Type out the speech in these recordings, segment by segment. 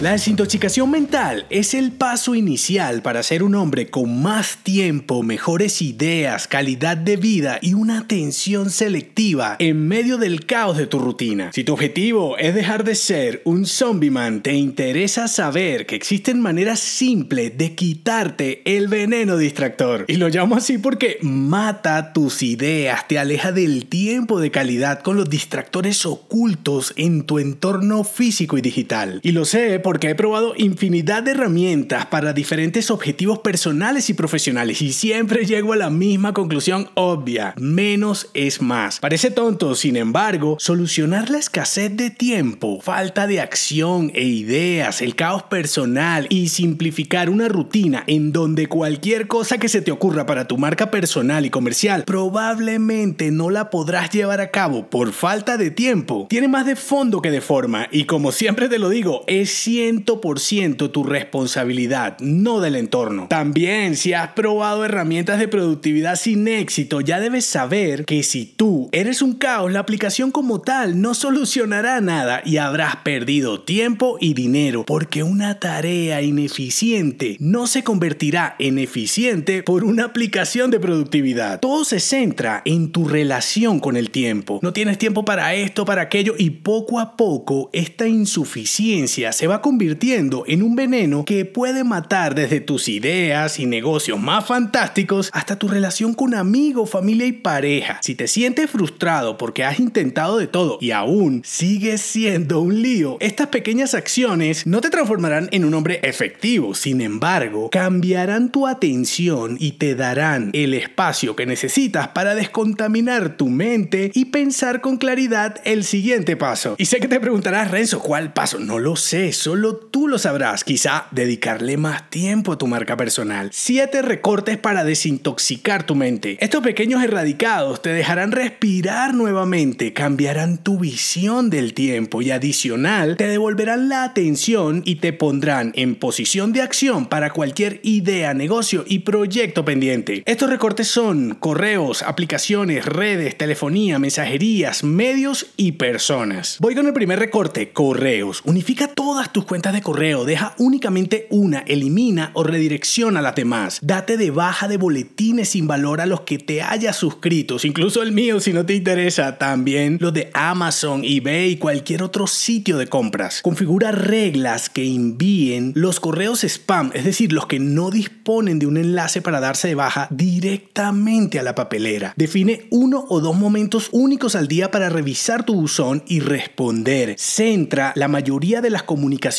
La desintoxicación mental es el paso inicial para ser un hombre con más tiempo, mejores ideas, calidad de vida y una atención selectiva en medio del caos de tu rutina. Si tu objetivo es dejar de ser un zombie man, te interesa saber que existen maneras simples de quitarte el veneno distractor. Y lo llamo así porque mata tus ideas, te aleja del tiempo de calidad con los distractores ocultos en tu entorno físico y digital. Y lo sé porque he probado infinidad de herramientas para diferentes objetivos personales y profesionales y siempre llego a la misma conclusión obvia, menos es más. Parece tonto, sin embargo, solucionar la escasez de tiempo, falta de acción e ideas, el caos personal y simplificar una rutina en donde cualquier cosa que se te ocurra para tu marca personal y comercial probablemente no la podrás llevar a cabo por falta de tiempo, tiene más de fondo que de forma y como siempre te lo digo, es 100% tu responsabilidad, no del entorno. También, si has probado herramientas de productividad sin éxito, ya debes saber que si tú eres un caos, la aplicación como tal no solucionará nada y habrás perdido tiempo y dinero, porque una tarea ineficiente no se convertirá en eficiente por una aplicación de productividad. Todo se centra en tu relación con el tiempo. No tienes tiempo para esto, para aquello y poco a poco esta insuficiencia se va a convertir en un veneno que puede matar desde tus ideas y negocios más fantásticos hasta tu relación con amigos, familia y pareja. Si te sientes frustrado porque has intentado de todo y aún sigues siendo un lío, estas pequeñas acciones no te transformarán en un hombre efectivo. Sin embargo, cambiarán tu atención y te darán el espacio que necesitas para descontaminar tu mente y pensar con claridad el siguiente paso. Y sé que te preguntarás, Renzo, ¿cuál paso? No lo sé, solo tú lo sabrás. Quizá dedicarle más tiempo a tu marca personal. Siete recortes para desintoxicar tu mente. Estos pequeños erradicados te dejarán respirar nuevamente, cambiarán tu visión del tiempo y adicional te devolverán la atención y te pondrán en posición de acción para cualquier idea, negocio y proyecto pendiente. Estos recortes son correos, aplicaciones, redes, telefonía, mensajerías, medios y personas. Voy con el primer recorte, correos. Unifica todas tus cuentas de correo, deja únicamente una, elimina o redirecciona las demás. Date de baja de boletines sin valor a los que te hayas suscrito, incluso el mío si no te interesa, también los de Amazon, eBay y cualquier otro sitio de compras. Configura reglas que envíen los correos spam, es decir, los que no disponen de un enlace para darse de baja directamente a la papelera. Define uno o dos momentos únicos al día para revisar tu buzón y responder. Centra la mayoría de las comunicaciones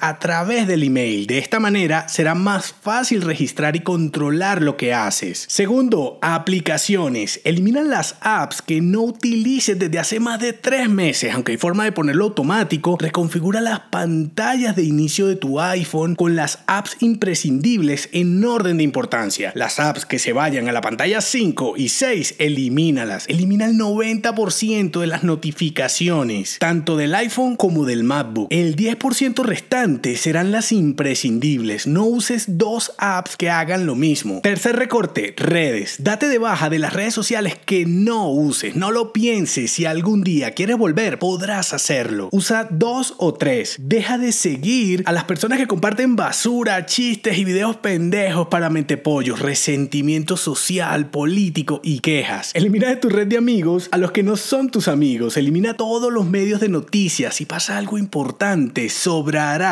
a través del email. De esta manera será más fácil registrar y controlar lo que haces. Segundo, aplicaciones. Elimina las apps que no utilices desde hace más de tres meses, aunque hay forma de ponerlo automático. Reconfigura las pantallas de inicio de tu iPhone con las apps imprescindibles en orden de importancia. Las apps que se vayan a la pantalla 5 y 6, elimínalas. Elimina el 90% de las notificaciones, tanto del iPhone como del MacBook. El 10% restante serán las imprescindibles. No uses dos apps que hagan lo mismo. Tercer recorte, redes. Date de baja de las redes sociales que no uses. No lo pienses. Si algún día quieres volver, podrás hacerlo. Usa dos o tres. Deja de seguir a las personas que comparten basura, chistes y videos pendejos para mentepollos, resentimiento social, político y quejas. Elimina de tu red de amigos a los que no son tus amigos. Elimina todos los medios de noticias. Si pasa algo importante, sobrará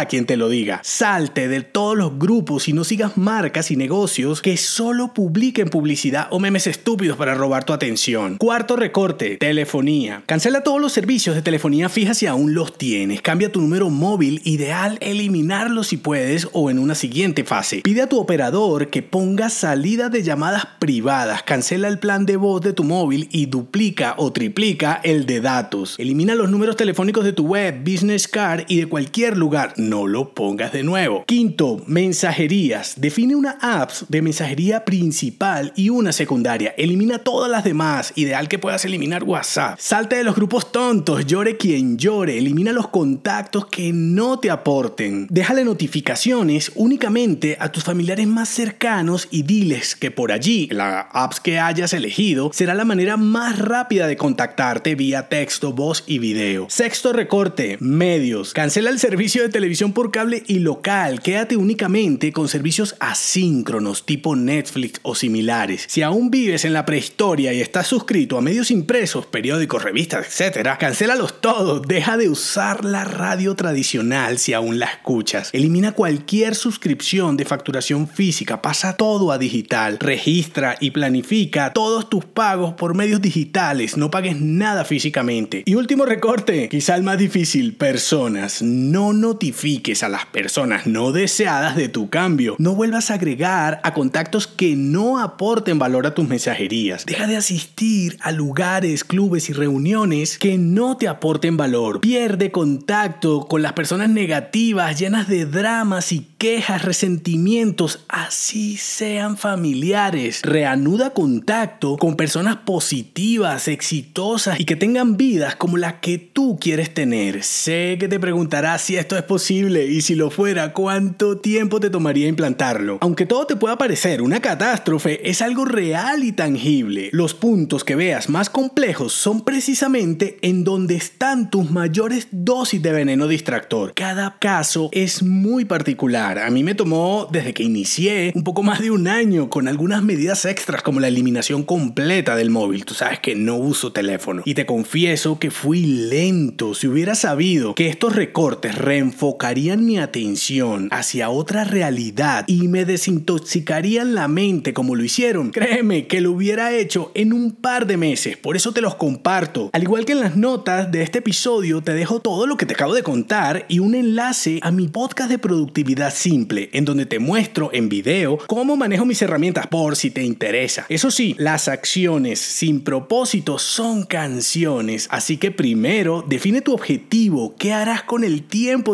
quien te lo diga. Salte de todos los grupos y no sigas marcas y negocios que solo publiquen publicidad o memes estúpidos para robar tu atención. Cuarto recorte, telefonía. Cancela todos los servicios de telefonía fija si aún los tienes. Cambia tu número móvil, ideal eliminarlo si puedes o en una siguiente fase. Pide a tu operador que ponga salida de llamadas privadas. Cancela el plan de voz de tu móvil y duplica o triplica el de datos. Elimina los números telefónicos de tu web, business card y de cualquier lugar lugar, no lo pongas de nuevo. Quinto, mensajerías. Define una app de mensajería principal y una secundaria. Elimina todas las demás. Ideal que puedas eliminar WhatsApp. Salte de los grupos tontos, llore quien llore. Elimina los contactos que no te aporten. Déjale notificaciones únicamente a tus familiares más cercanos y diles que por allí, la apps que hayas elegido, será la manera más rápida de contactarte vía texto, voz y video. Sexto recorte, medios. Cancela el servicio de televisión por cable y local. Quédate únicamente con servicios asíncronos tipo Netflix o similares. Si aún vives en la prehistoria y estás suscrito a medios impresos, periódicos, revistas, etc., cancélalos todos. Deja de usar la radio tradicional si aún la escuchas. Elimina cualquier suscripción de facturación física. Pasa todo a digital. Registra y planifica todos tus pagos por medios digitales. No pagues nada físicamente. Y último recorte, quizá el más difícil, personas. No notifiques a las personas no deseadas de tu cambio. No vuelvas a agregar a contactos que no aporten valor a tus mensajerías. Deja de asistir a lugares, clubes y reuniones que no te aporten valor. Pierde contacto con las personas negativas, llenas de dramas y quejas, resentimientos, así sean familiares. Reanuda contacto con personas positivas, exitosas y que tengan vidas como las que tú quieres tener. Sé que te preguntarás si esto es posible y si lo fuera, cuánto tiempo te tomaría implantarlo. Aunque todo te pueda parecer una catástrofe, es algo real y tangible. Los puntos que veas más complejos son precisamente en donde están tus mayores dosis de veneno distractor. Cada caso es muy particular. A mí me tomó desde que inicié un poco más de un año con algunas medidas extras como la eliminación completa del móvil. Tú sabes que no uso teléfono. Y te confieso que fui lento. Si hubiera sabido que estos recortes reenfocarían mi atención hacia otra realidad y me desintoxicarían la mente como lo hicieron, créeme que lo hubiera hecho en un par de meses. Por eso te los comparto. Al igual que en las notas de este episodio, te dejo todo lo que te acabo de contar y un enlace a mi podcast de productividad simple, en donde te muestro en video cómo manejo mis herramientas por si te interesa. Eso sí, las acciones sin propósito son canciones, así que primero define tu objetivo, qué harás con el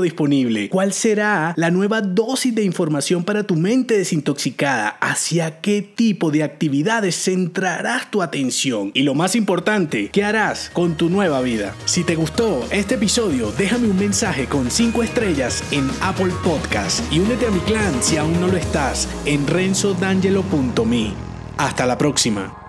disponible, cuál será la nueva dosis de información para tu mente desintoxicada, hacia qué tipo de actividades centrarás tu atención y lo más importante, qué harás con tu nueva vida. Si te gustó este episodio, déjame un mensaje con 5 estrellas en Apple Podcast y únete a mi clan si aún no lo estás en renzodangelo.me. Hasta la próxima.